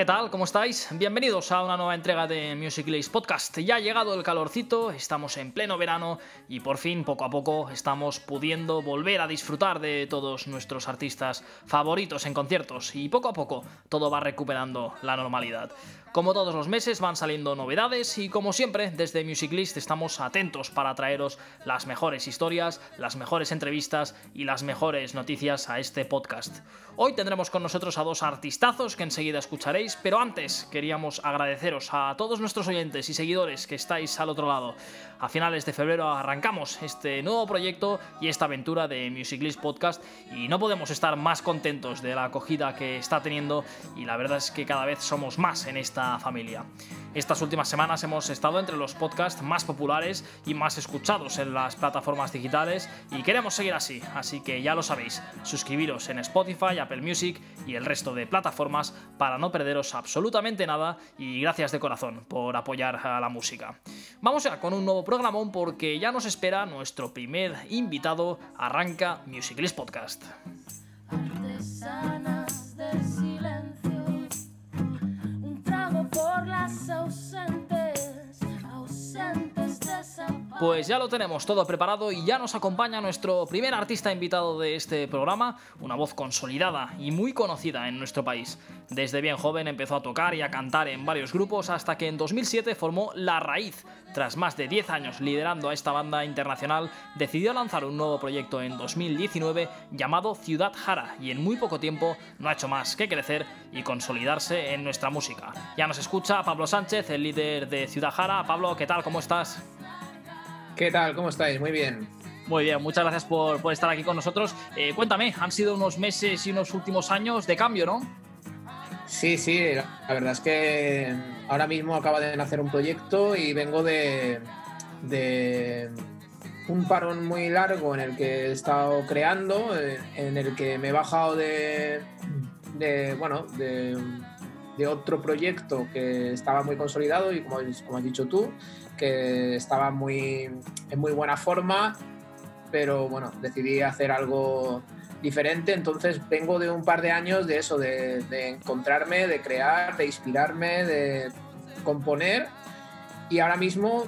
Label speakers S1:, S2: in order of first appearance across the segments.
S1: ¿Qué tal? ¿Cómo estáis? Bienvenidos a una nueva entrega de Music List Podcast. Ya ha llegado el calorcito, estamos en pleno verano y por fin, poco a poco, estamos pudiendo volver a disfrutar de todos nuestros artistas favoritos en conciertos y poco a poco todo va recuperando la normalidad. Como todos los meses van saliendo novedades y como siempre desde Music List estamos atentos para traeros las mejores historias, las mejores entrevistas y las mejores noticias a este podcast. Hoy tendremos con nosotros a dos artistazos que enseguida escucharéis, pero antes queríamos agradeceros a todos nuestros oyentes y seguidores que estáis al otro lado. A finales de febrero arrancamos este nuevo proyecto y esta aventura de Music List Podcast y no podemos estar más contentos de la acogida que está teniendo y la verdad es que cada vez somos más en esta familia. Estas últimas semanas hemos estado entre los podcasts más populares y más escuchados en las plataformas digitales y queremos seguir así, así que ya lo sabéis, suscribiros en Spotify, Apple Music y el resto de plataformas para no perderos absolutamente nada y gracias de corazón por apoyar a la música. Vamos ya con un nuevo programón porque ya nos espera nuestro primer invitado, arranca Music List Podcast. Pues ya lo tenemos todo preparado y ya nos acompaña nuestro primer artista invitado de este programa, una voz consolidada y muy conocida en nuestro país. Desde bien joven empezó a tocar y a cantar en varios grupos hasta que en 2007 formó La Raíz. Tras más de 10 años liderando a esta banda internacional, decidió lanzar un nuevo proyecto en 2019 llamado Ciudad Jara y en muy poco tiempo no ha hecho más que crecer y consolidarse en nuestra música. Ya nos escucha Pablo Sánchez, el líder de Ciudad Jara. Pablo, ¿qué tal? ¿Cómo estás?
S2: ¿Qué tal? ¿Cómo estáis? Muy bien.
S1: Muy bien, muchas gracias por, estar aquí con nosotros. Eh, cuéntame, han sido unos meses y unos últimos años de cambio, ¿no?
S2: Sí, sí, la verdad es que ahora mismo acaba de nacer un proyecto y vengo de, un parón muy largo en el que he estado creando, eh, en el que me he bajado de, bueno, de, otro proyecto que estaba muy consolidado y como, como has dicho tú, que estaba muy, en muy buena forma, pero bueno, decidí hacer algo diferente, entonces vengo de un par de años de eso, de, encontrarme, de crear, de inspirarme, de componer y ahora mismo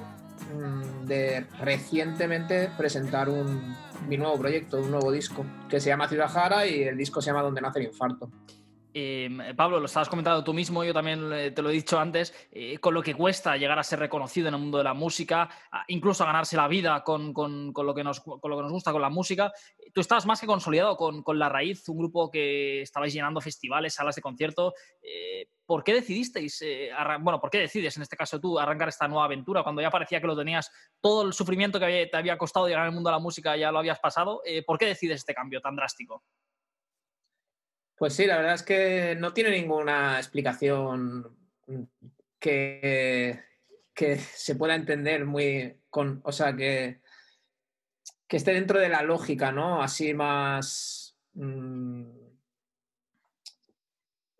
S2: mm, de recientemente presentar un, mi nuevo proyecto, un nuevo disco que se llama Ciudad Jara y el disco se llama Donde nace el infarto.
S1: Em, Pablo, lo estabas comentando tú mismo, yo también eh, te lo he dicho antes, eh, con lo que cuesta llegar a ser reconocido en el mundo de la música, incluso a ganarse la vida con, lo que nos, gusta, con la música. Tú estabas más que consolidado con, La Raíz, un grupo que estabais llenando festivales, salas de concierto. Eh, ¿Por qué decidisteis, bueno, por qué decides en este caso tú arrancar esta nueva aventura cuando ya parecía que lo tenías, todo el sufrimiento que te había costado llegar al mundo de la música ya lo habías pasado? ¿Por qué decides este cambio tan drástico?
S2: Pues sí, la verdad es que no tiene ninguna explicación que, que se pueda entender muy con, o sea, que, que esté dentro de la lógica, ¿no? Así más, mm,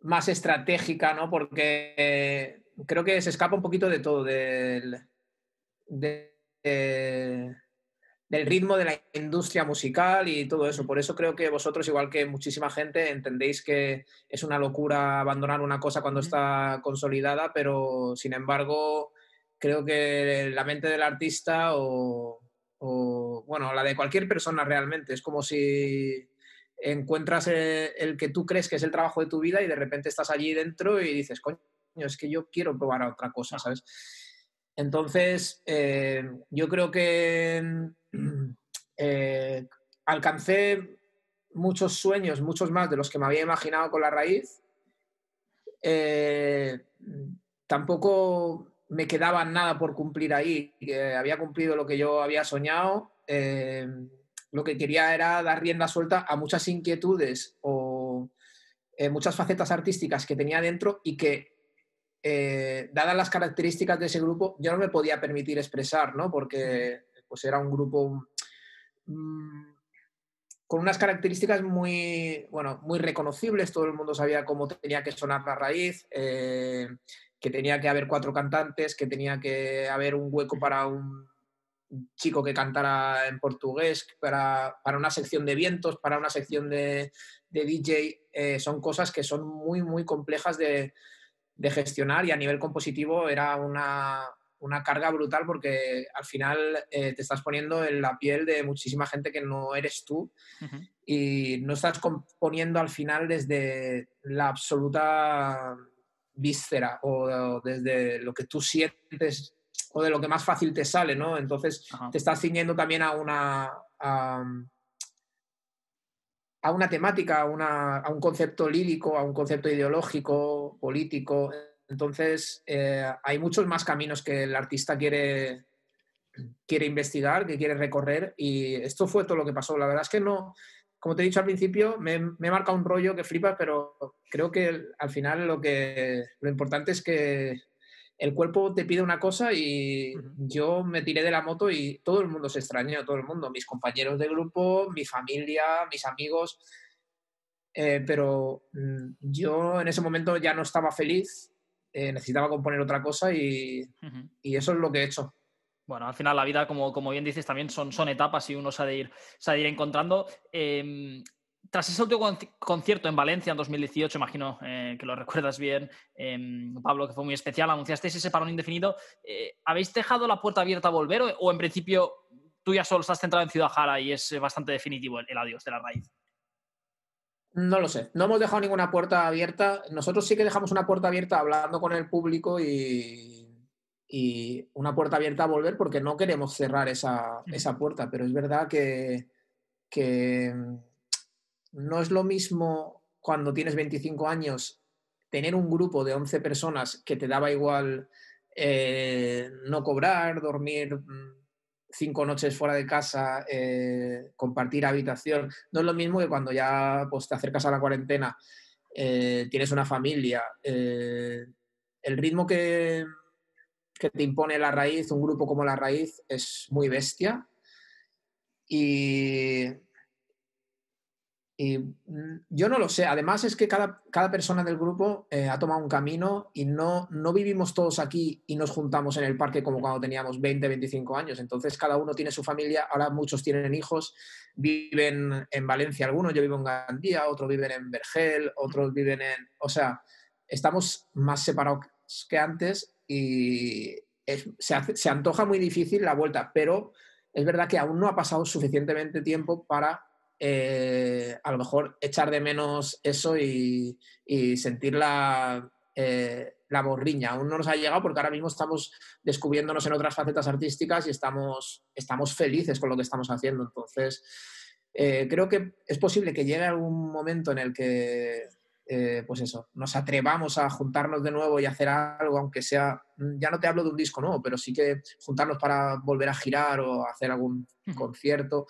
S2: más estratégica, ¿no? Porque creo que se escapa un poquito de todo, del, de, del ritmo de la industria musical y todo eso. Por eso creo que vosotros, igual que muchísima gente, entendéis que es una locura abandonar una cosa cuando está consolidada, pero sin embargo, creo que la mente del artista o, bueno, la de cualquier persona realmente, es como si encuentras el, que tú crees que es el trabajo de tu vida y de repente estás allí dentro y dices, coño, es que yo quiero probar otra cosa, ¿sabes? Entonces, eh, yo creo que eh, alcancé muchos sueños, muchos más de los que me había imaginado con la raíz. Eh, tampoco me quedaba nada por cumplir ahí. había cumplido lo que yo había soñado. Lo que quería era dar rienda suelta a muchas inquietudes o muchas facetas artísticas que tenía dentro y que, dadas las características de ese grupo, yo no me podía permitir expresar, ¿no? Porque pues era un grupo mm, con unas características muy, bueno, muy reconocibles, todo el mundo sabía cómo tenía que sonar la raíz, eh, que tenía que haber cuatro cantantes, que tenía que haber un hueco para un chico que cantara en portugués, para, una sección de vientos, para una sección de, DJ, eh, son cosas que son muy, muy complejas de, gestionar y a nivel compositivo era una, carga brutal porque al final eh, te estás poniendo en la piel de muchísima gente que no eres tú y no estás componiendo al final desde la absoluta víscera o desde lo que tú sientes o de lo que más fácil te sale, ¿no? Entonces te estás ciñendo también a una, a, una temática, a, un concepto lírico, a un concepto ideológico, político. Entonces eh, hay muchos más caminos que el artista quiere, quiere investigar, que quiere recorrer y esto fue todo lo que pasó. La verdad es que no, como te he dicho al principio, me, me he marcado un rollo que flipas, pero creo que al final lo, que, lo importante es que el cuerpo te pide una cosa y yo me tiré de la moto y todo el mundo se extrañó, todo el mundo, mis compañeros de grupo, mi familia, mis amigos, eh, pero mm, yo en ese momento ya no estaba feliz, eh, necesitaba componer otra cosa y, eso es lo que he hecho.
S1: Bueno, al final la vida, como, como bien dices, también son, son etapas y uno se ha de ir, se ha de ir encontrando. Em, tras ese último concierto en Valencia en 2018, imagino eh, que lo recuerdas bien, em, Pablo, que fue muy especial, anunciasteis ese parón indefinido. Eh, ¿Habéis dejado la puerta abierta a volver o, en principio tú ya solo estás centrado en Ciudad Jara y es bastante definitivo el, adiós de la raíz?
S2: No lo sé, no hemos dejado ninguna puerta abierta. Nosotros sí que dejamos una puerta abierta hablando con el público y, una puerta abierta a volver porque no queremos cerrar esa, puerta, pero es verdad que, que no es lo mismo cuando tienes 25 años tener un grupo de 11 personas que te daba igual eh, no cobrar, dormir mm, cinco noches fuera de casa, eh, compartir habitación. No es lo mismo que cuando ya pues, te acercas a la cuarentena, eh, tienes una familia. el ritmo que, que te impone la raíz, un grupo como la raíz, es muy bestia. Y y mm, yo no lo sé. Además es que cada, cada persona del grupo eh, ha tomado un camino y no, no vivimos todos aquí y nos juntamos en el parque como cuando teníamos 20, 25 años. Entonces cada uno tiene su familia. Ahora muchos tienen hijos, viven en Valencia algunos, yo vivo en Gandía, otros viven en Vergel, otros viven en... O sea, estamos más separados que antes y se, se antoja muy difícil la vuelta, pero es verdad que aún no ha pasado suficientemente tiempo para eh, a lo mejor echar de menos eso y, sentir la, eh, la borriña. Aún no nos ha llegado porque ahora mismo estamos descubriéndonos en otras facetas artísticas y estamos, estamos felices con lo que estamos haciendo. Entonces, eh, creo que es posible que llegue algún momento en el que, pues eso, nos atrevamos a juntarnos de nuevo y hacer algo, aunque sea, ya no te hablo de un disco nuevo, pero sí que juntarnos para volver a girar o hacer algún concierto.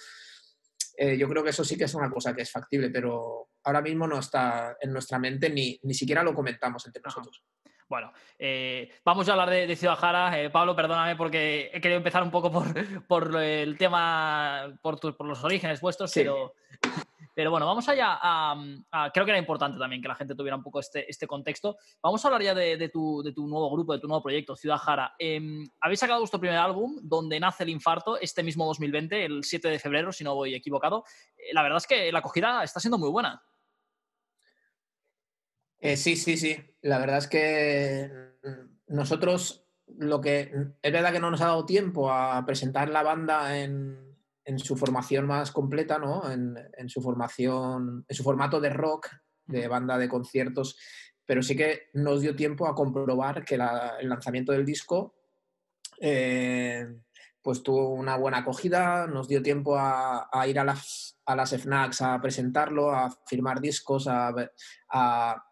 S2: Eh, yo creo que eso sí que es una cosa que es factible, pero ahora mismo no está en nuestra mente ni, ni siquiera lo comentamos entre nosotros.
S1: Bueno, eh, vamos a hablar de, Ciudad Jara. Eh, Pablo, perdóname porque he querido empezar un poco por, por el tema, por, por, los orígenes vuestros, pero pero bueno, vamos allá a, Creo que era importante también que la gente tuviera un poco este, este contexto. Vamos a hablar ya de, tu, nuevo grupo, de tu nuevo proyecto, Ciudad Jara. Em, habéis sacado vuestro primer álbum, donde nace el infarto, este mismo 2020, el 7 de febrero, si no voy equivocado. Eh, la verdad es que la acogida está siendo muy buena.
S2: Eh, sí, sí, sí. La verdad es que nosotros lo que es verdad que no nos ha dado tiempo a presentar la banda en, en su formación más completa, ¿no? En, su formación, en su formato de rock, de banda de conciertos, pero sí que nos dio tiempo a comprobar que el lanzamiento del disco eh, pues tuvo una buena acogida, nos dio tiempo a, ir a las, a las FNACs a presentarlo, a firmar discos, a, a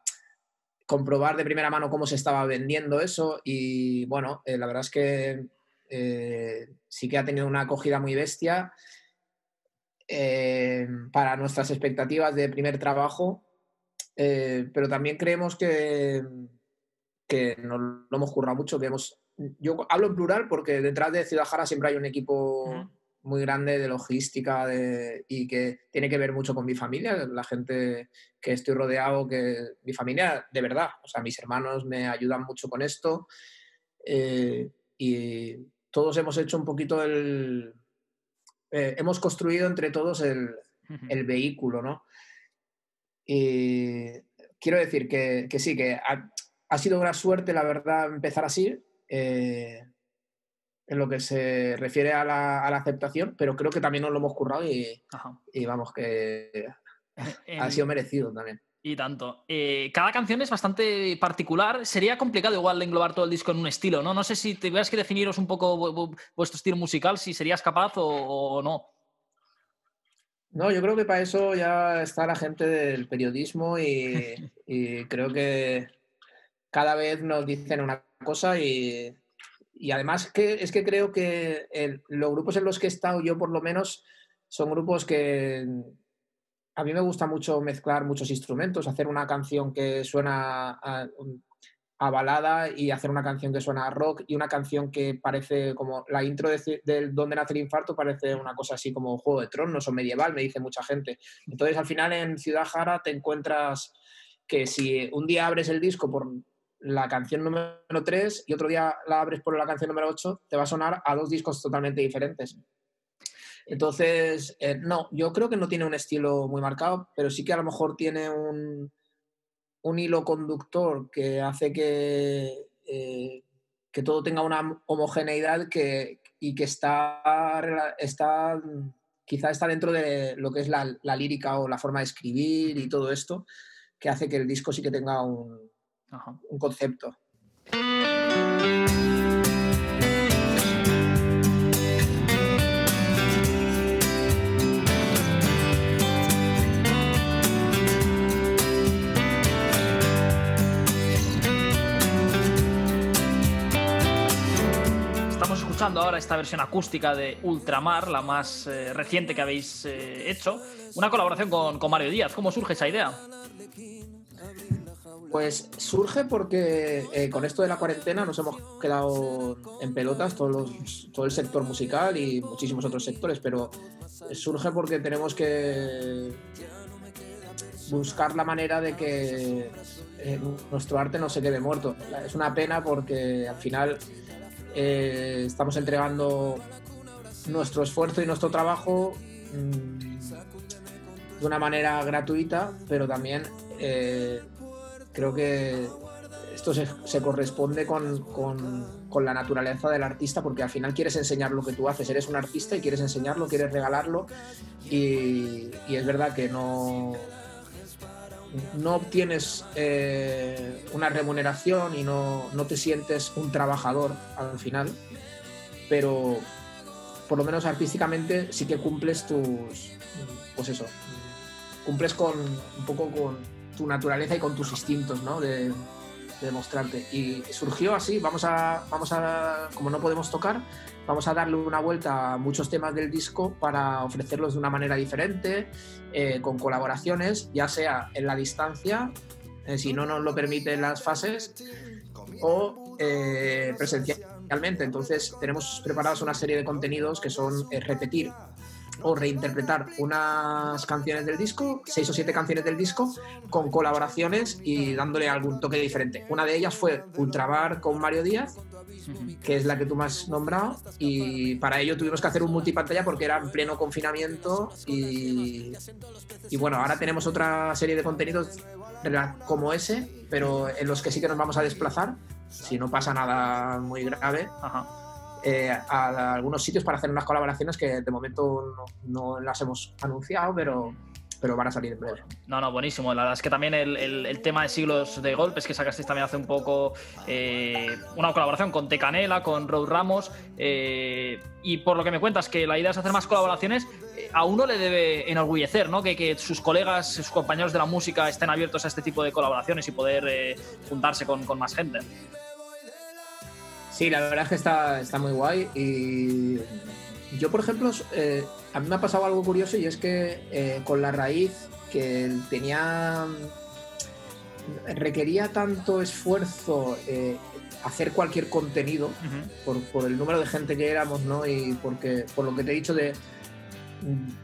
S2: comprobar de primera mano cómo se estaba vendiendo eso y bueno, eh, la verdad es que eh, sí que ha tenido una acogida muy bestia eh, para nuestras expectativas de primer trabajo, eh, pero también creemos que, que nos lo hemos currado mucho, que hemos, yo hablo en plural porque detrás de Ciudad Jara siempre hay un equipo muy grande de logística y que tiene que ver mucho con mi familia, la gente que estoy rodeado, que mi familia de verdad, o sea, mis hermanos me ayudan mucho con esto y todos hemos hecho un poquito el... Eh, hemos construido entre todos el, vehículo, ¿no? Y quiero decir que, sí, que ha sido una suerte, la verdad, empezar así. Eh, en lo que se refiere a la, aceptación, pero creo que también nos lo hemos currado y, y vamos, que ha sido merecido también.
S1: Y tanto. Eh, cada canción es bastante particular. Sería complicado igual englobar todo el disco en un estilo, ¿no? No sé si tuvieras que definiros un poco vuestro estilo musical, si serías capaz o, no.
S2: No, yo creo que para eso ya está la gente del periodismo y, creo que cada vez nos dicen una cosa y, además que, es que creo que los grupos en los que he estado yo por lo menos son grupos que a mí me gusta mucho mezclar muchos instrumentos, hacer una canción que suena a, balada y hacer una canción que suena a rock y una canción que parece como la intro de, del Donde nace el infarto parece una cosa así como Juego de Tronos o medieval, me dice mucha gente. Entonces al final en Ciudad Jara te encuentras que si un día abres el disco por la canción número 3 y otro día la abres por la canción número 8, te va a sonar a dos discos totalmente diferentes. Entonces, eh, no, yo creo que no tiene un estilo muy marcado, pero sí que a lo mejor tiene un, hilo conductor que hace que, eh, que todo tenga una homogeneidad que, y que está, está, quizá está dentro de lo que es la, lírica o la forma de escribir y todo esto, que hace que el disco sí que tenga un, un concepto.
S1: Ahora esta versión acústica de Ultramar, la más eh, reciente que habéis eh, hecho, una colaboración con, Mario Díaz. ¿Cómo surge esa idea?
S2: Pues surge porque eh, con esto de la cuarentena nos hemos quedado en pelotas todos todo el sector musical y muchísimos otros sectores, pero surge porque tenemos que buscar la manera de que nuestro arte no se quede muerto. Es una pena porque al final eh, estamos entregando nuestro esfuerzo y nuestro trabajo mm, de una manera gratuita, pero también eh, creo que esto se, corresponde con, la naturaleza del artista, porque al final quieres enseñar lo que tú haces, eres un artista y quieres enseñarlo, quieres regalarlo, y es verdad que no, no obtienes eh, una remuneración y no, te sientes un trabajador al final, pero por lo menos artísticamente sí que cumples tus, pues eso, cumples con un poco con tu naturaleza y con tus instintos, ¿no? De, demostrarte. Y surgió así, vamos a, vamos a, como no podemos tocar, vamos a darle una vuelta a muchos temas del disco para ofrecerlos de una manera diferente, eh, con colaboraciones, ya sea en la distancia, eh, si no nos lo permiten las fases, o eh, presencialmente. Entonces tenemos preparados una serie de contenidos que son repetir o reinterpretar unas canciones del disco, seis o siete canciones del disco, con colaboraciones y dándole algún toque diferente. Una de ellas fue Ultrabar con Mario Díaz, que es la que tú me has nombrado, y para ello tuvimos que hacer un multipantalla porque era en pleno confinamiento y, y bueno, ahora tenemos otra serie de contenidos como ese, pero en los que sí que nos vamos a desplazar, si no pasa nada muy grave. Ajá eh, a, algunos sitios para hacer unas colaboraciones que de momento no, las hemos anunciado, pero, pero van a salir en breve.
S1: No, no, buenísimo. La verdad es que también el, tema de siglos de golpes que sacasteis también hace un poco eh, una colaboración con Tecanela, con Road Ramos. Eh, y por lo que me cuentas, que la idea es hacer más colaboraciones, a uno le debe enorgullecer, ¿no? Que, que, sus colegas, sus compañeros de la música estén abiertos a este tipo de colaboraciones y poder juntarse con, con más gente.
S2: Sí, la verdad es que está, está muy guay. Y yo, por ejemplo, eh, a mí me ha pasado algo curioso y es que eh, con la raíz que tenía. requería tanto esfuerzo eh, hacer cualquier contenido por, el número de gente que éramos, ¿no? Y porque, por lo que te he dicho de,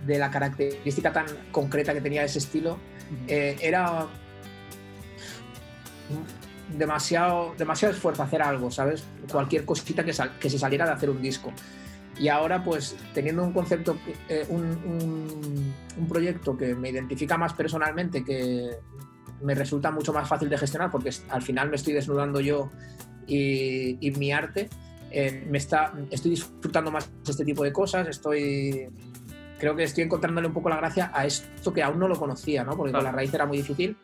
S2: de la característica tan concreta que tenía ese estilo, era demasiado, demasiado esfuerzo hacer algo, ¿sabes? Cualquier cosita que, que se saliera de hacer un disco. Y ahora, pues, teniendo un concepto, eh, un, un, proyecto que me identifica más personalmente que, me resulta mucho más fácil de gestionar porque al final me estoy desnudando yo y, mi arte. Eh, me está, estoy disfrutando más este tipo de cosas, estoy creo que estoy encontrándole un poco la gracia a esto que aún no lo conocía, ¿no? Porque con la raíz era muy difícil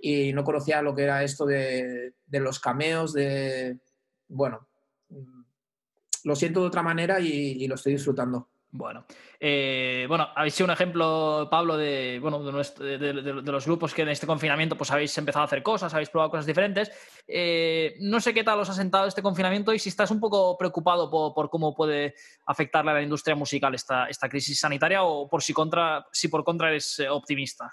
S2: y no conocía lo que era esto de, los cameos, de, bueno, lo siento de otra manera y, lo estoy disfrutando.
S1: Bueno, eh, bueno, habéis sido un ejemplo, Pablo, de, bueno, de, los grupos que en este confinamiento pues habéis empezado a hacer cosas, habéis probado cosas diferentes. Eh, no sé qué tal os ha sentado este confinamiento y si estás un poco preocupado por, cómo puede afectarle a la industria musical esta, esta crisis sanitaria o por si, contra, si por contra eres eh, optimista.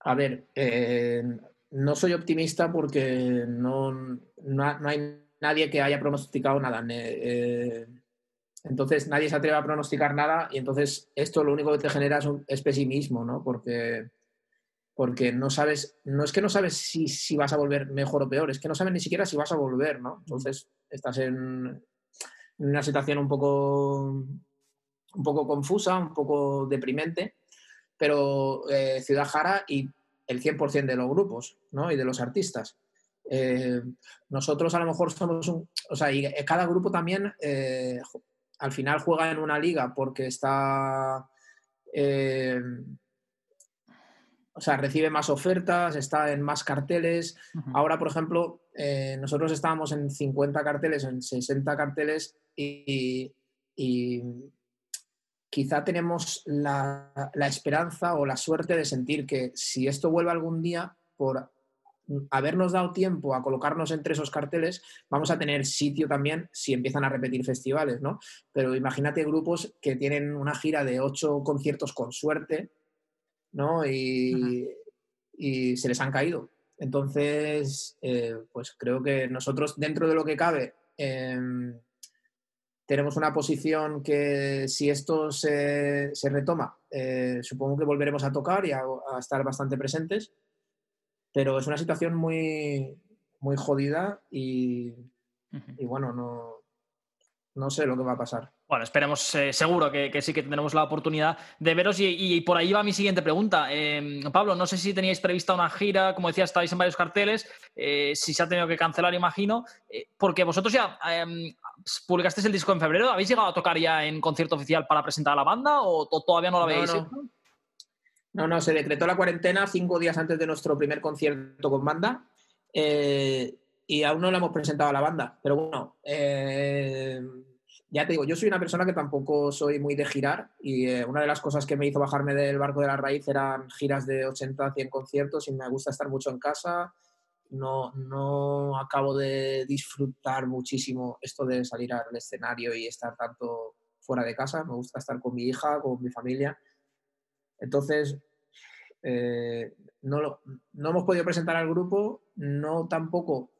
S2: A ver, no soy optimista porque no, no, hay nadie que haya pronosticado nada. Entonces nadie se atreve a pronosticar nada y entonces esto lo único que te genera es, pesimismo, ¿no? Porque, porque no sabes, no es que no sabes si, si, vas a volver mejor o peor, es que no sabes ni siquiera si vas a volver, ¿no? Entonces estás en, una situación un poco, un poco confusa, un poco deprimente, pero eh, Ciudad Jara y el 100% de los grupos, ¿no? Y de los artistas. Eh, nosotros a lo mejor somos un, o sea, y cada grupo también eh, al final juega en una liga porque está... O sea, recibe más ofertas, está en más carteles. Ahora, por ejemplo, nosotros estábamos en 50 carteles, en 60 carteles y, quizá tenemos la, la, esperanza o la suerte de sentir que si esto vuelve algún día, por habernos dado tiempo a colocarnos entre esos carteles, vamos a tener sitio también si empiezan a repetir festivales, ¿no? Pero imagínate grupos que tienen una gira de ocho conciertos con suerte, ¿no? Y, se les han caído. Entonces, eh, pues creo que nosotros, dentro de lo que cabe, em, tenemos una posición que si esto se, retoma, eh, supongo que volveremos a tocar y a estar bastante presentes pero es una situación muy, muy jodida y, bueno, no, no sé lo que va a pasar.
S1: Bueno, esperemos eh, seguro que, sí que tendremos la oportunidad de veros y, por ahí va mi siguiente pregunta. Em, Pablo, no sé si teníais prevista una gira, como decía, estáis en varios carteles, eh, si se ha tenido que cancelar, imagino, eh, porque vosotros ya em, publicasteis el disco en febrero, ¿habéis llegado a tocar ya en concierto oficial para presentar a la banda o, todavía no lo habéis?
S2: No, no, se decretó la cuarentena cinco días antes de nuestro primer concierto con banda y aún no la hemos presentado a la banda. Pero bueno, eh, ya te digo, yo soy una persona que tampoco soy muy de girar y eh, una de las cosas que me hizo bajarme del barco de la raíz eran giras de 80 a 100 conciertos y me gusta estar mucho en casa. No, no acabo de disfrutar muchísimo esto de salir al escenario y estar tanto fuera de casa. Me gusta estar con mi hija, con mi familia. Entonces, eh, no, no, hemos podido presentar al grupo, no tampoco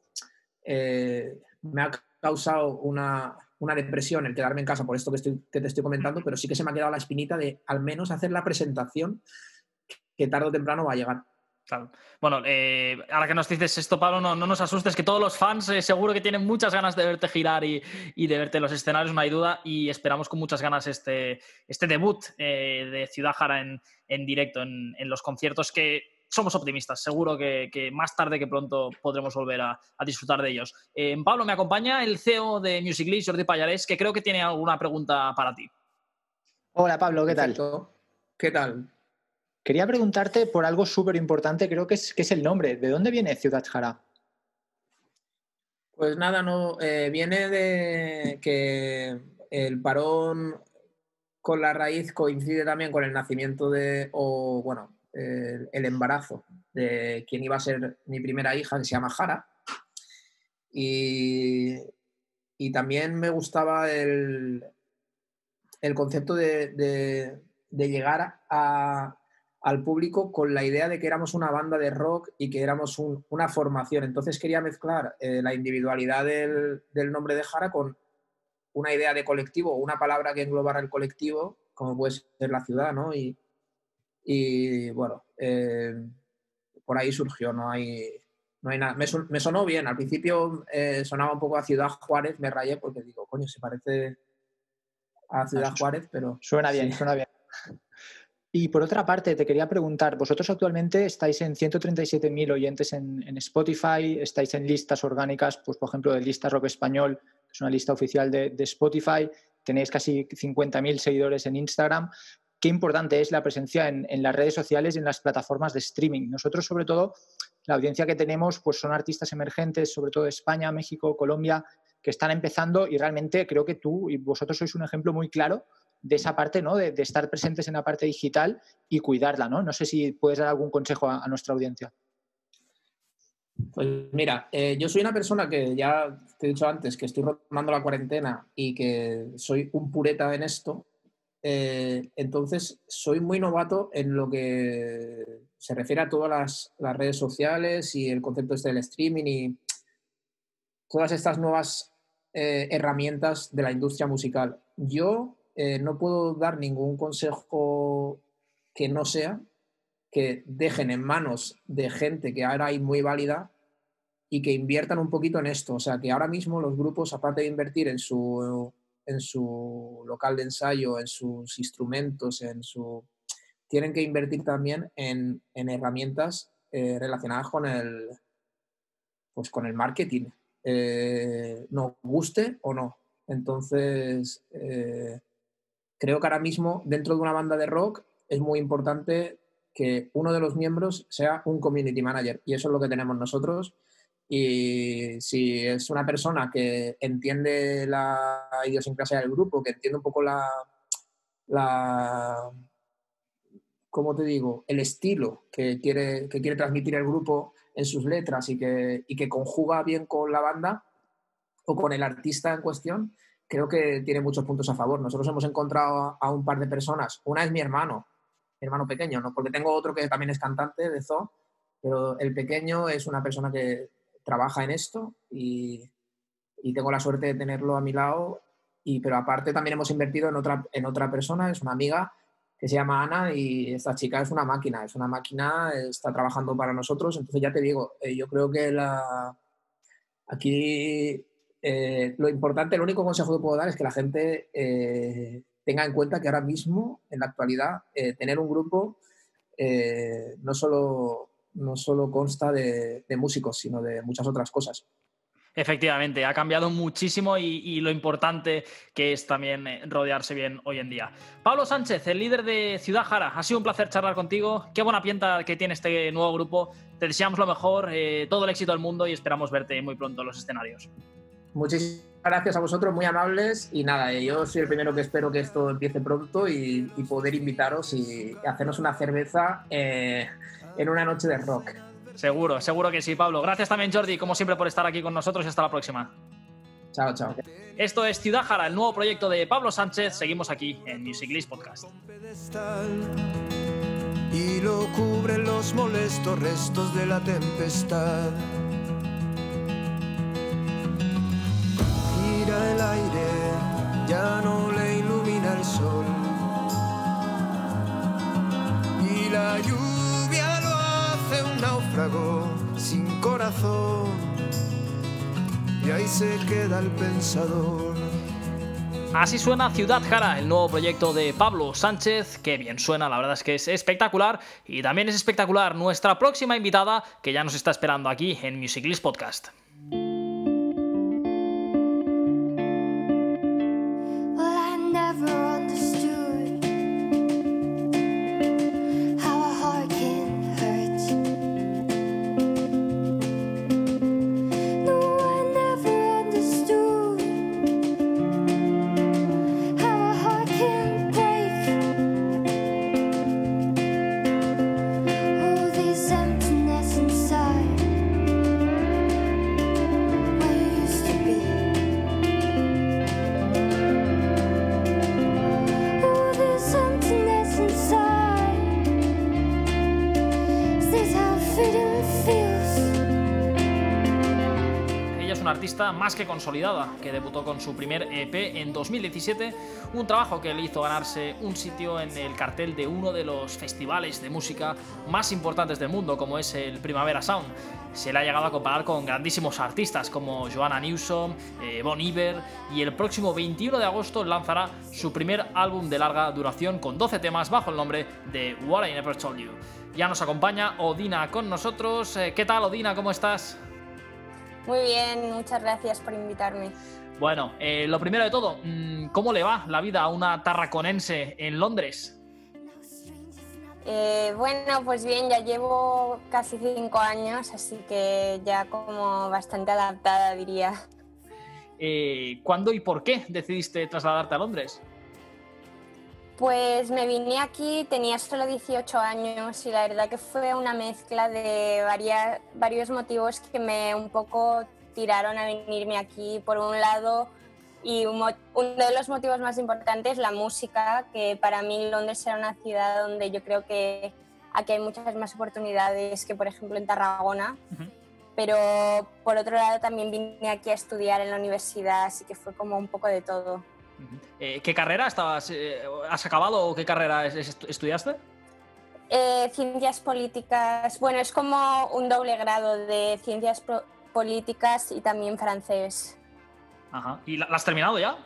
S2: eh, me ha causado una, depresión el quedarme en casa por esto que, te estoy comentando, pero sí que se me ha quedado la espinita de al menos hacer la presentación que tarde o temprano va a llegar.
S1: Bueno, eh, ahora que nos dices esto, Pablo, no, nos asustes, que todos los fans eh, seguro que tienen muchas ganas de verte girar y, de verte en los escenarios, no hay duda, y esperamos con muchas ganas este, este debut eh, de Ciudad Jara en, directo, en, los conciertos que somos optimistas, seguro que, más tarde que pronto podremos volver a, disfrutar de ellos. Pablo, me acompaña el CEO de Musically, Jordi Payarés, que creo que tiene alguna pregunta para ti.
S3: Hola Pablo, ¿qué tal?
S2: ¿Qué tal?
S3: Quería preguntarte por algo súper importante, creo que es, que es el nombre. ¿De dónde viene Ciudad Jara?
S2: Pues nada, no, eh, viene de que el parón con la raíz coincide también con el nacimiento de, o bueno, el, embarazo de quien iba a ser mi primera hija, que se llama Jara. Y, también me gustaba el, el concepto de llegar a, al público con la idea de que éramos una banda de rock y que éramos una formación. Entonces quería mezclar eh, la individualidad del, nombre de Jara con una idea de colectivo, una palabra que englobara el colectivo, como puede ser la ciudad, ¿no? Y, bueno, eh, por ahí surgió, no hay, no hay nada. Me, sonó bien, al principio eh, sonaba un poco a Ciudad Juárez, me rayé porque digo, coño, se parece a Ciudad Juárez, pero...
S3: Suena bien, suena bien. Y por otra parte, te quería preguntar, vosotros actualmente estáis en 137.000 oyentes en, Spotify, estáis en listas orgánicas, pues por ejemplo, de Lista Rock Español, que es una lista oficial de, Spotify, tenéis casi 50.000 seguidores en Instagram. Qué importante es la presencia en, las redes sociales y en las plataformas de streaming. Nosotros, sobre todo, la audiencia que tenemos pues son artistas emergentes, sobre todo de España, México, Colombia, que están empezando y realmente creo que tú y vosotros sois un ejemplo muy claro de esa parte, ¿no? De, estar presentes en la parte digital y cuidarla, ¿no? No sé si puedes dar algún consejo a, nuestra audiencia.
S2: Pues mira, eh, yo soy una persona que ya te he dicho antes que estoy rotando la cuarentena y que soy un pureta en esto. Eh, entonces, soy muy novato en lo que se refiere a todas las, redes sociales y el concepto este del streaming y todas estas nuevas eh, herramientas de la industria musical. Yo eh, no puedo dar ningún consejo que no sea que dejen en manos de gente que ahora hay muy válida y que inviertan un poquito en esto. O sea, que ahora mismo los grupos, aparte de invertir en su, en su local de ensayo, en sus instrumentos, en su... tienen que invertir también en, herramientas eh, relacionadas con el, pues con el marketing, eh, nos guste o no. Entonces, creo que ahora mismo dentro de una banda de rock es muy importante que uno de los miembros sea un community manager y eso es lo que tenemos nosotros. Y si es una persona que entiende la idiosincrasia del grupo, que entiende un poco la, la ¿cómo te digo?, el estilo que quiere, que quiere transmitir el grupo en sus letras y que, y que conjuga bien con la banda o con el artista en cuestión, creo que tiene muchos puntos a favor. Nosotros hemos encontrado a un par de personas. Una es mi hermano, mi hermano pequeño, ¿no? porque tengo otro que también es cantante de Zoo, pero el pequeño es una persona que trabaja en esto y, tengo la suerte de tenerlo a mi lado. Y, pero aparte también hemos invertido en otra, en otra persona, es una amiga que se llama Ana y esta chica es una máquina, es una máquina, está trabajando para nosotros. Entonces ya te digo, eh, yo creo que la, aquí eh, lo importante, el único consejo que puedo dar es que la gente eh, tenga en cuenta que ahora mismo, en la actualidad, tener un grupo no, solo, no solo consta de, músicos, sino de muchas otras cosas.
S1: Efectivamente, ha cambiado muchísimo y, lo importante que es también rodearse bien hoy en día. Pablo Sánchez, el líder de Ciudad Jara, ha sido un placer charlar contigo. Qué buena pinta que tiene este nuevo grupo. Te deseamos lo mejor, todo el éxito del mundo y esperamos verte muy pronto en los escenarios.
S2: Muchísimas gracias a vosotros, muy amables. Y nada, eh, yo soy el primero que espero que esto empiece pronto y, poder invitaros y hacernos una cerveza eh, en una noche de rock.
S1: Seguro, seguro que sí, Pablo. Gracias también, Jordi, como siempre, por estar aquí con nosotros y hasta la próxima.
S2: Chao, chao.
S1: Esto es Ciudad Jara, el nuevo proyecto de Pablo Sánchez. Seguimos aquí en Music List Podcast.
S4: Y lo cubren los molestos restos de la tempestad. el aire, ya no le ilumina el sol. Y la lluvia un náufrago sin corazón. Y ahí se queda el pensador.
S1: Así suena Ciudad Jara, el nuevo proyecto de Pablo Sánchez, que bien suena, la verdad es que es espectacular y también es espectacular nuestra próxima invitada que ya nos está esperando aquí en Musiclist Podcast. Más que consolidada, que debutó con su primer EP en 2017, un trabajo que le hizo ganarse un sitio en el cartel de uno de los festivales de música más importantes del mundo, como es el Primavera Sound. Se le ha llegado a comparar con grandísimos artistas como Joanna Newsom, eh, Bon Iver, y el próximo 21 de agosto lanzará su primer álbum de larga duración con 12 temas bajo el nombre de What I Never Told You. Ya nos acompaña Odina con nosotros. Eh, ¿Qué tal, Odina? ¿Cómo estás?
S5: Muy bien, muchas gracias por invitarme.
S1: Bueno, eh, lo primero de todo, mm, ¿cómo le va la vida a una tarraconense en Londres?
S5: Eh, bueno, pues bien, ya llevo casi cinco años, así que ya como bastante adaptada, diría.
S1: ¿Cuándo y por qué decidiste trasladarte a Londres?
S5: Pues me vine aquí, tenía solo 18 años y la verdad que fue una mezcla de varias, varios motivos que me un poco tiraron a venirme aquí. Por un lado, y uno de los motivos más importantes, la música, que para mí Londres era una ciudad donde yo creo que aquí hay muchas más oportunidades que por ejemplo en Tarragona. Pero por otro lado también vine aquí a estudiar en la universidad, así que fue como un poco de todo.
S1: Eh, ¿Qué carrera estabas, eh, has acabado o qué carrera estudiaste?
S5: Eh, ciencias políticas. Bueno, es como un doble grado de ciencias políticas y también francés.
S1: Ajá. ¿Y la, has terminado ya?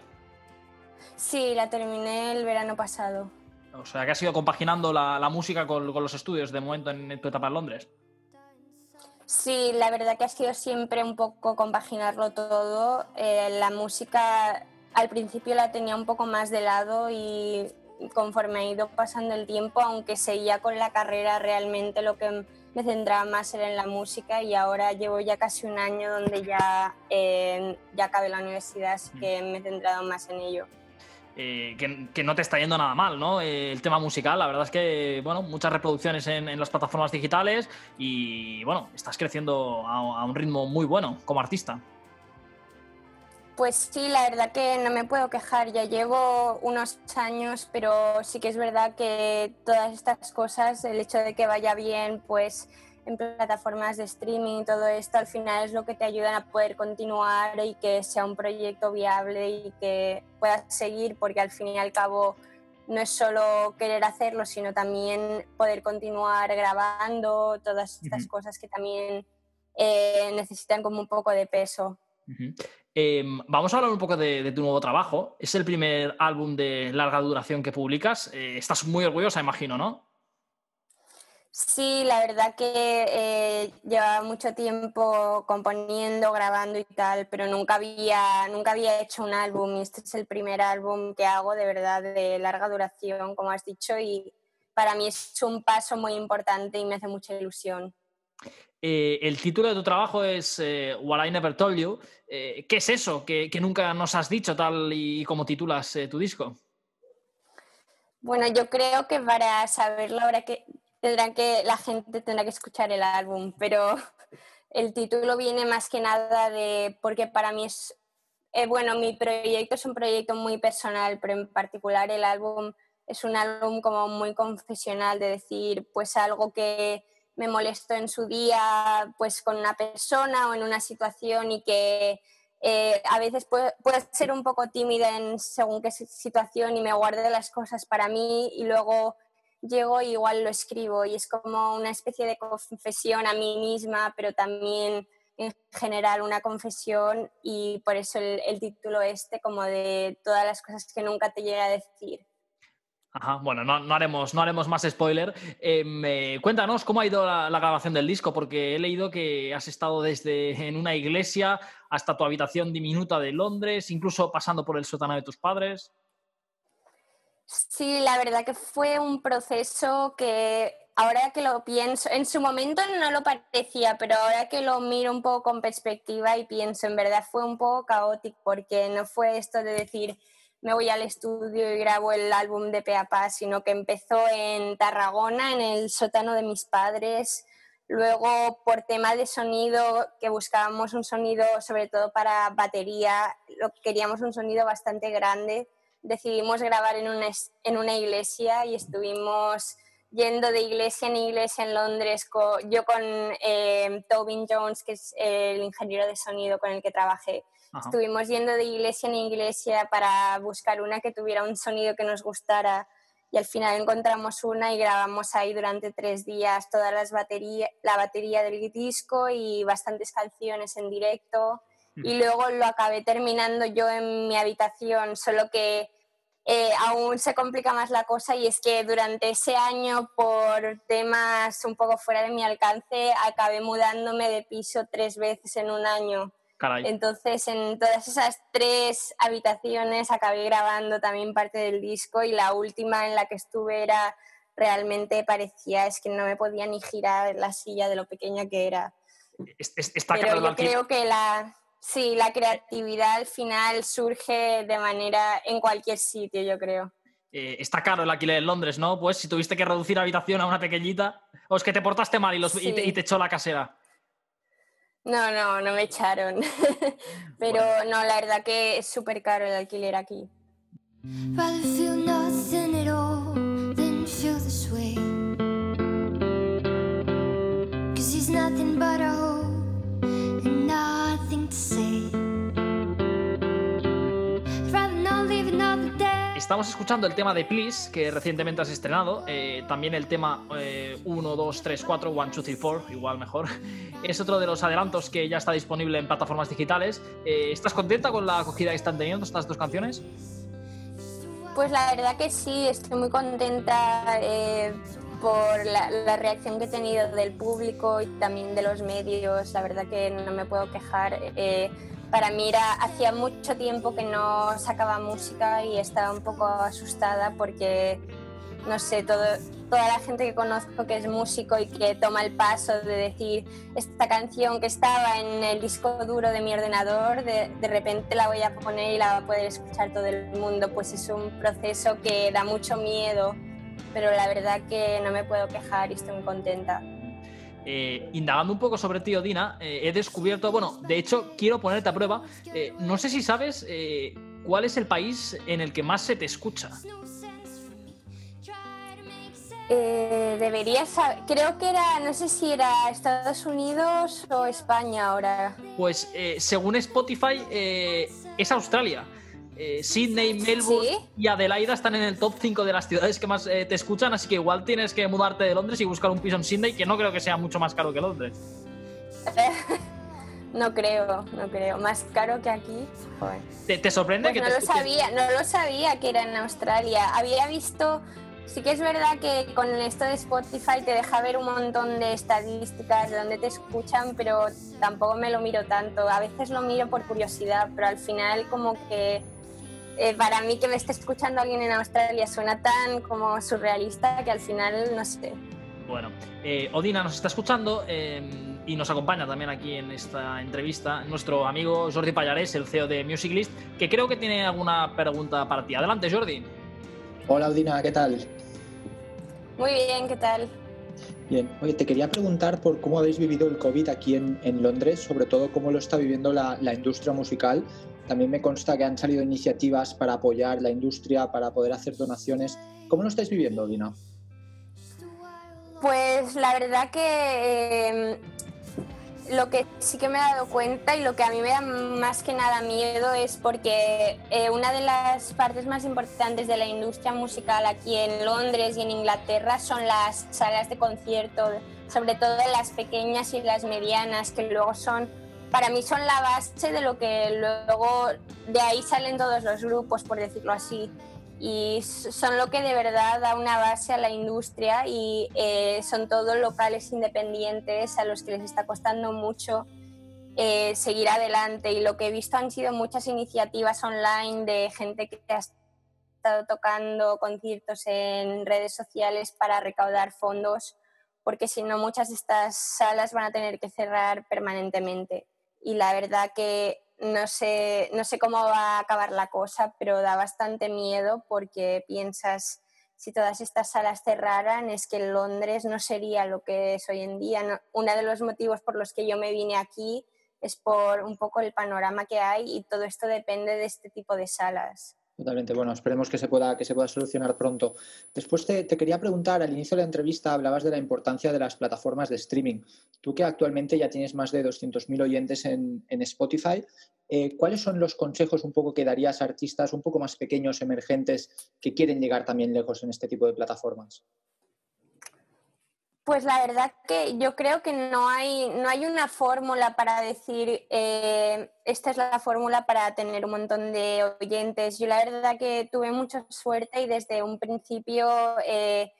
S5: Sí, la terminé el verano pasado.
S1: O sea, que has ido compaginando la, música con, los estudios de momento en, tu etapa en Londres.
S5: Sí, la verdad que ha sido siempre un poco compaginarlo todo. la música al principio la tenía un poco más de lado y conforme ha ido pasando el tiempo, aunque seguía con la carrera, realmente lo que me centraba más era en la música y ahora llevo ya casi un año donde ya, eh, ya acabé la universidad, así que me he centrado más en ello.
S1: Eh, que, no te está yendo nada mal, ¿no? Eh, el tema musical, la verdad es que, bueno, muchas reproducciones en, las plataformas digitales y, bueno, estás creciendo a un ritmo muy bueno como artista.
S5: Pues sí, la verdad que no me puedo quejar, ya llevo unos años, pero sí que es verdad que todas estas cosas, el hecho de que vaya bien, pues en plataformas de streaming y todo esto, al final es lo que te ayudan a poder continuar y que sea un proyecto viable y que puedas seguir, porque al fin y al cabo no es solo querer hacerlo, sino también poder continuar grabando, todas estas cosas que también eh, necesitan como un poco de peso.
S1: Em, vamos a hablar un poco de, tu nuevo trabajo. Es el primer álbum de larga duración que publicas. Eh, estás muy orgullosa, imagino, ¿no?
S5: Sí, la verdad que eh, llevaba mucho tiempo componiendo, grabando y tal, pero nunca había, nunca había hecho un álbum y este es el primer álbum que hago de verdad de larga duración, como has dicho, y para mí es un paso muy importante y me hace mucha ilusión.
S1: Eh, el título de tu trabajo es eh, What I Never Told You. Eh, ¿Qué es eso que, nunca nos has dicho tal y como titulas tu disco?
S5: Bueno, yo creo que para saberlo ahora que tendrán que la gente tendrá que escuchar el álbum, pero el título viene más que nada de porque para mí es bueno, mi proyecto es un proyecto muy personal, pero en particular el álbum es un álbum como muy confesional de decir pues algo que me molestó en su día pues con una persona o en una situación y que eh, a veces puedo, ser un poco tímida en según qué situación y me guardo las cosas para mí y luego llego y igual lo escribo y es como una especie de confesión a mí misma, pero también en general una confesión y por eso el, el título este como de todas las cosas que nunca te llega a decir.
S1: Ajá, bueno, no, haremos, no haremos más spoiler. Em, cuéntanos cómo ha ido la, grabación del disco, porque he leído que has estado desde en una iglesia hasta tu habitación diminuta de Londres, incluso pasando por el sótano de tus padres.
S5: Sí, la verdad que fue un proceso que ahora que lo pienso, en su momento no lo parecía, pero ahora que lo miro un poco con perspectiva y pienso, en verdad fue un poco caótico, porque no fue esto de decir me voy al estudio y grabo el álbum de Peapa, sino que empezó en Tarragona, en el sótano de mis padres. Luego, por tema de sonido, que buscábamos un sonido sobre todo para batería, lo, queríamos un sonido bastante grande, decidimos grabar en una, en una iglesia y estuvimos yendo de iglesia en iglesia en Londres, yo con eh, Tobin Jones, que es el ingeniero de sonido con el que trabajé. Estuvimos yendo de iglesia en iglesia para buscar una que tuviera un sonido que nos gustara y al final encontramos una y grabamos ahí durante tres días toda las batería, la batería del disco y bastantes canciones en directo. Y luego lo acabé terminando yo en mi habitación, solo que eh, aún se complica más la cosa y es que durante ese año, por temas un poco fuera de mi alcance, acabé mudándome de piso tres veces en un año. Entonces, en todas esas tres habitaciones acabé grabando también parte del disco y la última en la que estuve era realmente parecía, es que no me podía ni girar la silla de lo pequeña que era. Pero yo creo que la, sí, la creatividad al final surge de manera en cualquier sitio, yo creo.
S1: Eh, está caro el alquiler en Londres, ¿no? Pues si tuviste que reducir la habitación a una pequeñita, o es que te portaste mal y, los, y te echó la casera.
S5: No, no, no me echaron. Pero no, la verdad que es súper caro el alquiler aquí.
S1: Estamos escuchando el tema de Please, que recientemente has estrenado. Eh, también el tema 1, 2, 3, 4, 1, 2, 3, 4, igual mejor. Es otro de los adelantos que ya está disponible en plataformas digitales. Eh, ¿Estás contenta con la acogida que están teniendo estas dos canciones?
S5: Pues la verdad que sí, estoy muy contenta eh, por la, reacción que he tenido del público y también de los medios. La verdad que no me puedo quejar para mí era, hacía mucho tiempo que no sacaba música y estaba un poco asustada porque, no sé, todo, toda la gente que conozco que es músico y que toma el paso de decir esta canción que estaba en el disco duro de mi ordenador, de, de repente la voy a poner y la va a poder escuchar todo el mundo, pues es un proceso que da mucho miedo, pero la verdad que no me puedo quejar y estoy muy contenta.
S1: Eh, indagando un poco sobre ti, Odina, eh, he descubierto, bueno, de hecho, quiero ponerte a prueba. Eh, no sé si sabes cuál es el país en el que más se te escucha.
S5: debería saber, creo que era, no sé si era Estados Unidos o España ahora.
S1: Pues según Spotify es Australia. Eh, Sydney, Melbourne y Adelaida están en el top 5 de las ciudades que más eh, te escuchan, así que igual tienes que mudarte de Londres y buscar un piso en Sydney, que no creo que sea mucho más caro que Londres.
S5: no creo, no creo. Más caro que aquí.
S1: ¿Te, sorprende
S5: pues
S1: que
S5: no lo sabía, no lo sabía que era en Australia. Había visto, sí que es verdad que con esto de Spotify te deja ver un montón de estadísticas de dónde te escuchan, pero tampoco me lo miro tanto. A veces lo miro por curiosidad, pero al final como que eh, para mí que me esté escuchando alguien en Australia suena tan como surrealista que al final no sé.
S1: Bueno, eh, Odina nos está escuchando em, y nos acompaña también aquí en esta entrevista nuestro amigo Jordi Payares, el CEO de Musiclist, que creo que tiene alguna pregunta para ti. Adelante, Jordi.
S3: Hola, Odina, ¿qué tal?
S5: Muy bien, ¿qué tal?
S3: Bien, oye, te quería preguntar por cómo habéis vivido el COVID aquí en, Londres, sobre todo cómo lo está viviendo la, la industria musical también me consta que han salido iniciativas para apoyar la industria, para poder hacer donaciones. ¿Cómo lo estáis viviendo, Dina?
S5: Pues la verdad que em, lo que sí que me he dado cuenta y lo que a mí me da más que nada miedo es porque eh, una de las partes más importantes de la industria musical aquí en Londres y en Inglaterra son las salas de concierto, sobre todo las pequeñas y las medianas, que luego son para mí son la base de lo que luego de ahí salen todos los grupos, por decirlo así. Y son lo que de verdad da una base a la industria y eh, son todos locales independientes a los que les está costando mucho eh, seguir adelante. Y lo que he visto han sido muchas iniciativas online de gente que ha estado tocando conciertos en redes sociales para recaudar fondos, porque si no muchas de estas salas van a tener que cerrar permanentemente y la verdad que no sé, no sé cómo va a acabar la cosa, pero da bastante miedo porque piensas, si todas estas salas cerraran, es que Londres no sería lo que es hoy en día. Uno de los motivos por los que yo me vine aquí es por un poco el panorama que hay y todo esto depende de este tipo de salas.
S3: Totalmente. Bueno, esperemos que se pueda, que se pueda solucionar pronto. Después te, quería preguntar, al inicio de la entrevista hablabas de la importancia de las plataformas de streaming. Tú que actualmente ya tienes más de 200.000 oyentes en, Spotify, eh, ¿cuáles son los consejos un poco que darías a artistas un poco más pequeños, emergentes, que quieren llegar también lejos en este tipo de plataformas?
S5: Pues la verdad que yo creo que no hay, no hay una fórmula para decir eh, esta es la fórmula para tener un montón de oyentes. Yo la verdad que tuve mucha suerte y desde un principio, eh,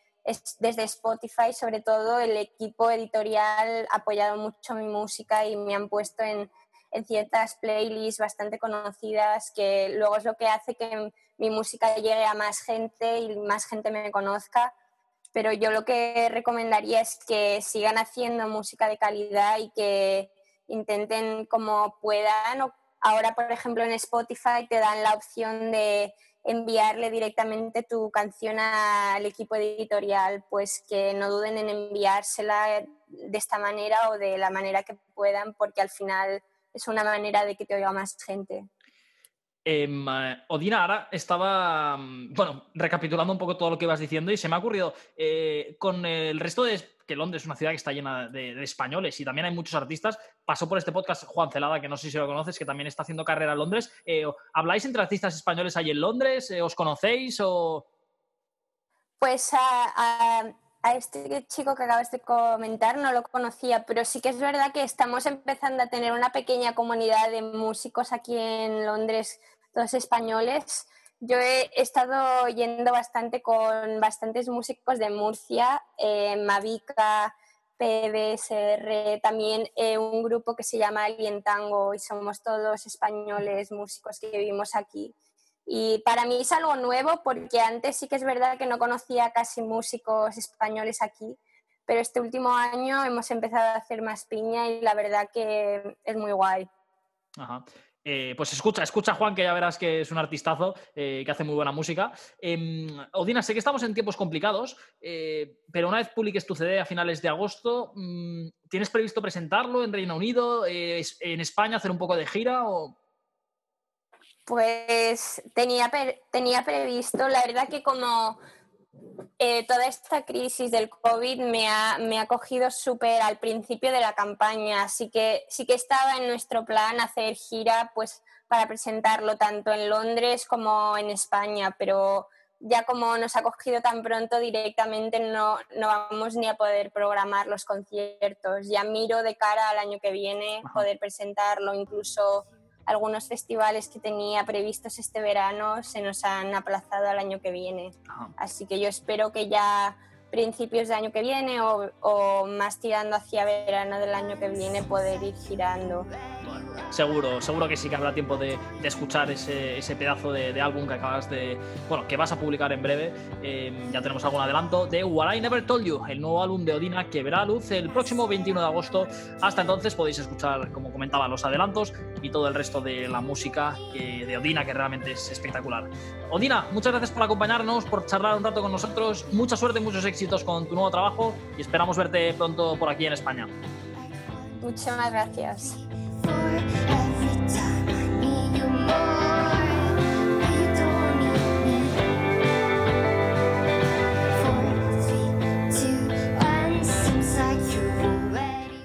S5: desde Spotify sobre todo, el equipo editorial ha apoyado mucho mi música y me han puesto en, en ciertas playlists bastante conocidas que luego es lo que hace que mi música llegue a más gente y más gente me conozca pero yo lo que recomendaría es que sigan haciendo música de calidad y que intenten como puedan. Ahora, por ejemplo, en Spotify te dan la opción de enviarle directamente tu canción al equipo editorial, pues que no duden en enviársela de esta manera o de la manera que puedan, porque al final es una manera de que te oiga más gente.
S1: Em, eh, Odina, ahora estaba, mm, bueno, recapitulando un poco todo lo que ibas diciendo y se me ha ocurrido, eh, con el resto de, que Londres es una ciudad que está llena de, españoles y también hay muchos artistas, pasó por este podcast Juan Celada, que no sé si lo conoces, que también está haciendo carrera en Londres. Eh, ¿Habláis entre artistas españoles ahí en Londres? ¿Os conocéis o...?
S5: Pues a este chico que acabas de comentar no lo conocía, pero sí que es verdad que estamos empezando a tener una pequeña comunidad de músicos aquí en Londres, todos españoles. Yo he estado yendo bastante con bastantes músicos de Murcia, eh, Mavica, PBSR, también eh, un grupo que se llama Alien Tango y somos todos españoles músicos que vivimos aquí. Y para mí es algo nuevo porque antes sí que es verdad que no conocía casi músicos españoles aquí, pero este último año hemos empezado a hacer más piña y la verdad que es muy guay.
S1: Ajá. Eh, pues escucha, escucha Juan, que ya verás que es un artistazo, eh, que hace muy buena música. Em, Odina, sé que estamos en tiempos complicados, eh, pero una vez publiques tu CD a finales de agosto, mm, ¿tienes previsto presentarlo en Reino Unido, en España, hacer un poco de gira? O...
S5: Pues tenía, tenía previsto, la verdad que como eh, toda esta crisis del COVID me ha, me ha cogido súper al principio de la campaña, así que sí que estaba en nuestro plan hacer gira pues para presentarlo tanto en Londres como en España, pero ya como nos ha cogido tan pronto directamente no, no vamos ni a poder programar los conciertos. Ya miro de cara al año que viene poder presentarlo incluso algunos festivales que tenía previstos este verano se nos han aplazado al año que viene. Así que yo espero que ya principios de año que viene o, o, más tirando hacia verano del año que viene poder ir girando.
S1: Seguro, seguro que sí que habrá tiempo de, escuchar ese, pedazo de, álbum que acabas de. Bueno, que vas a publicar en breve. Em, ya tenemos algún adelanto de What I Never Told You, el nuevo álbum de Odina que verá luz el próximo 21 de agosto. Hasta entonces podéis escuchar, como comentaba, los adelantos y todo el resto de la música de Odina, que realmente es espectacular. Odina, muchas gracias por acompañarnos, por charlar un rato con nosotros. Mucha suerte, muchos éxitos con tu nuevo trabajo y esperamos verte pronto por aquí en España.
S5: Muchas gracias.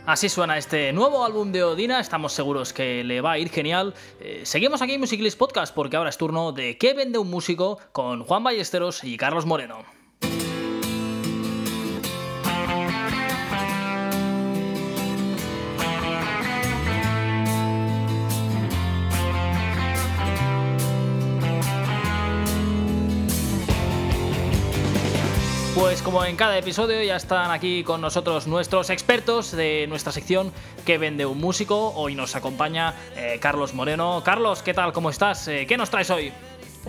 S1: Así suena este nuevo álbum de Odina, estamos seguros que le va a ir genial. Eh, seguimos aquí en Musiclist Podcast porque ahora es turno de ¿Qué vende un músico? con Juan Ballesteros y Carlos Moreno. Pues como en cada episodio ya están aquí con nosotros nuestros expertos de nuestra sección que vende un músico. Hoy nos acompaña eh, Carlos Moreno. Carlos, ¿qué tal? ¿Cómo estás? Eh, ¿Qué nos traes hoy?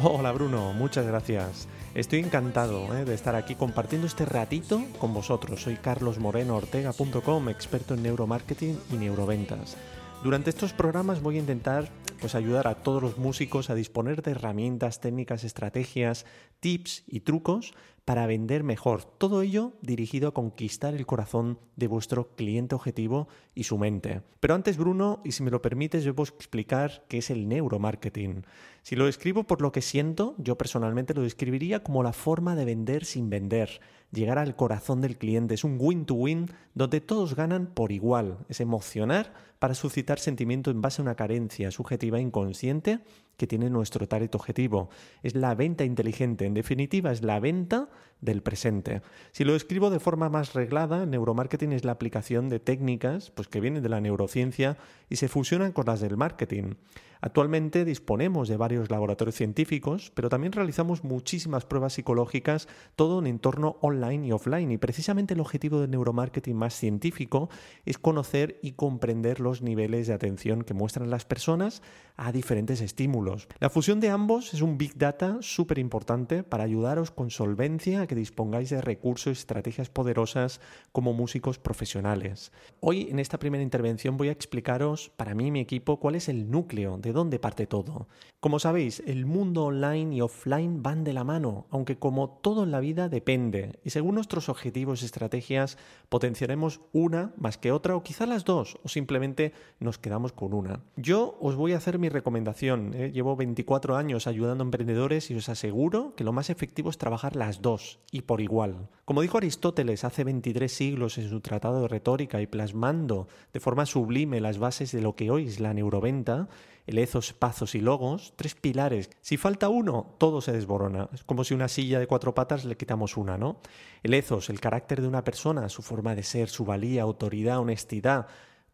S6: Hola Bruno, muchas gracias. Estoy encantado eh, de estar aquí compartiendo este ratito con vosotros. Soy Carlos Moreno Ortega.com, experto en neuromarketing y neuroventas. Durante estos programas voy a intentar pues ayudar a todos los músicos a disponer de herramientas, técnicas, estrategias, tips y trucos para vender mejor. Todo ello dirigido a conquistar el corazón de vuestro cliente objetivo y su mente. Pero antes, Bruno, y si me lo permites, yo puedo explicar qué es el neuromarketing. Si lo escribo por lo que siento, yo personalmente lo describiría como la forma de vender sin vender llegar al corazón del cliente. Es un win-to-win donde todos ganan por igual. Es emocionar para suscitar sentimiento en base a una carencia subjetiva inconsciente que tiene nuestro target objetivo. Es la venta inteligente, en definitiva es la venta del presente. Si lo escribo de forma más reglada, neuromarketing es la aplicación de técnicas pues, que vienen de la neurociencia y se fusionan con las del marketing. Actualmente disponemos de varios laboratorios científicos, pero también realizamos muchísimas pruebas psicológicas, todo en entorno online y offline. Y precisamente el objetivo del neuromarketing más científico es conocer y comprender los niveles de atención que muestran las personas a diferentes estímulos. La fusión de ambos es un big data súper importante para ayudaros con solvencia a que dispongáis de recursos y estrategias poderosas como músicos profesionales. Hoy en esta primera intervención voy a explicaros para mí y mi equipo cuál es el núcleo de ¿De dónde parte todo? Como sabéis, el mundo online y offline van de la mano, aunque como todo en la vida depende, y según nuestros objetivos y estrategias potenciaremos una más que otra, o quizá las dos, o simplemente nos quedamos con una. Yo os voy a hacer mi recomendación, ¿eh? llevo 24 años ayudando a emprendedores y os aseguro que lo más efectivo es trabajar las dos, y por igual. Como dijo Aristóteles hace 23 siglos en su tratado de retórica y plasmando de forma sublime las bases de lo que hoy es la neuroventa, el ethos, pazos y logos, tres pilares. Si falta uno, todo se desborona. Es como si una silla de cuatro patas le quitamos una, ¿no? El ethos, el carácter de una persona, su forma de ser, su valía, autoridad, honestidad,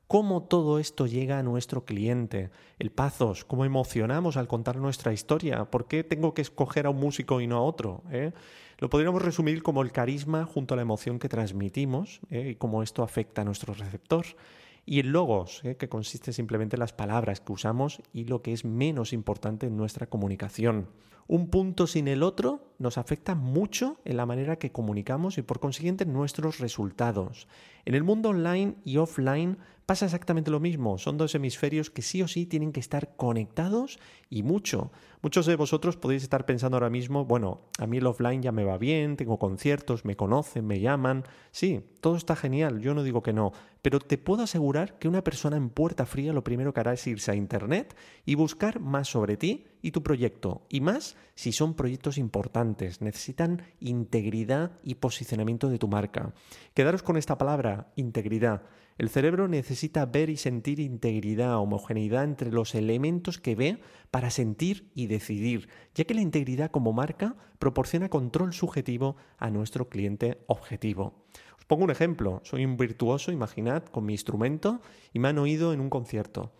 S6: cómo todo esto llega a nuestro cliente, el pazos, cómo emocionamos al contar nuestra historia, por qué tengo que escoger a un músico y no a otro. ¿Eh? Lo podríamos resumir como el carisma junto a la emoción que transmitimos ¿eh? y cómo esto afecta a nuestro receptor y el logos, ¿eh? que consiste simplemente en las palabras que usamos y lo que es menos importante en nuestra comunicación. Un punto sin el otro nos afecta mucho en la manera que comunicamos y por consiguiente en nuestros resultados. En el mundo online y offline pasa exactamente lo mismo. Son dos hemisferios que sí o sí tienen que estar conectados y mucho. Muchos de vosotros podéis estar pensando ahora mismo, bueno, a mí el offline ya me va bien, tengo conciertos, me conocen, me llaman. Sí, todo está genial, yo no digo que no, pero te puedo asegurar que una persona en puerta fría lo primero que hará es irse a Internet y buscar más sobre ti y tu proyecto. Y más si son proyectos importantes, necesitan integridad y posicionamiento de tu marca. Quedaros con esta palabra, integridad. El cerebro necesita ver y sentir integridad, homogeneidad entre los elementos que ve para sentir y decidir, ya que la integridad como marca proporciona control subjetivo a nuestro cliente objetivo. Os pongo un ejemplo, soy un virtuoso, imaginad, con mi instrumento y me han oído en un concierto.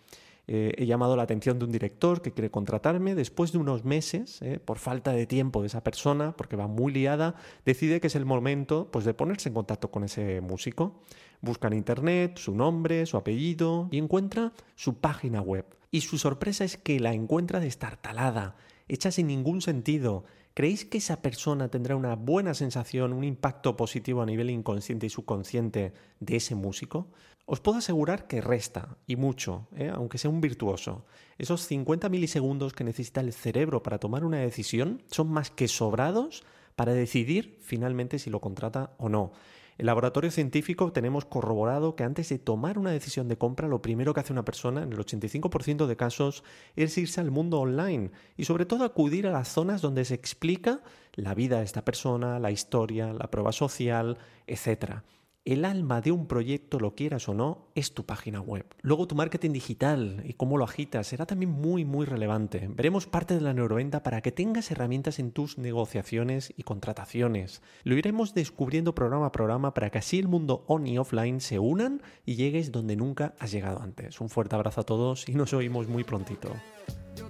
S6: Eh, he llamado la atención de un director que quiere contratarme. Después de unos meses, eh, por falta de tiempo de esa persona, porque va muy liada, decide que es el momento pues, de ponerse en contacto con ese músico. Busca en internet su nombre, su apellido y encuentra su página web. Y su sorpresa es que la encuentra destartalada, hecha sin ningún sentido. ¿Creéis que esa persona tendrá una buena sensación, un impacto positivo a nivel inconsciente y subconsciente de ese músico? Os puedo asegurar que resta, y mucho, ¿eh? aunque sea un virtuoso. Esos 50 milisegundos que necesita el cerebro para tomar una decisión son más que sobrados para decidir finalmente si lo contrata o no. El laboratorio científico tenemos corroborado que antes de tomar una decisión de compra, lo primero que hace una persona, en el 85% de casos, es irse al mundo online y sobre todo acudir a las zonas donde se explica la vida de esta persona, la historia, la prueba social, etc el alma de un proyecto, lo quieras o no, es tu página web. Luego tu marketing digital y cómo lo agitas será también muy muy relevante. Veremos parte de la neuroventa para que tengas herramientas en tus negociaciones y contrataciones. Lo iremos descubriendo programa a programa para que así el mundo on y offline se unan y llegues donde nunca has llegado antes. Un fuerte abrazo a todos y nos oímos muy prontito.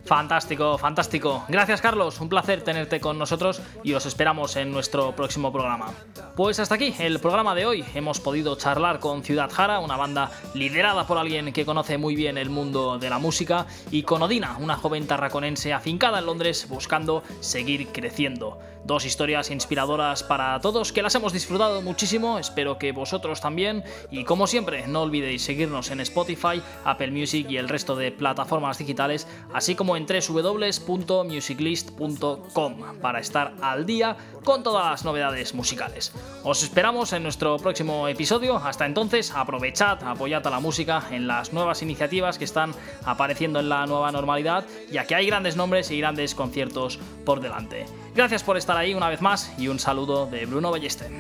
S1: Fantástico, fantástico. Gracias Carlos, un placer tenerte con nosotros y os esperamos en nuestro próximo programa. Pues hasta aquí el programa de hoy. Hemos podido charlar con Ciudad Jara, una banda liderada por alguien que conoce muy bien el mundo de la música, y con Odina, una joven tarraconense afincada en Londres buscando seguir creciendo. Dos historias inspiradoras para todos que las hemos disfrutado muchísimo, espero que vosotros también y como siempre no olvidéis seguirnos en Spotify, Apple Music y el resto de plataformas digitales, así como en www.musiclist.com para estar al día con todas las novedades musicales. Os esperamos en nuestro próximo episodio, hasta entonces aprovechad, apoyad a la música en las nuevas iniciativas que están apareciendo en la nueva normalidad, ya que hay grandes nombres y grandes conciertos por delante. Gracias por estar ahí una vez más y un saludo de Bruno Ballester.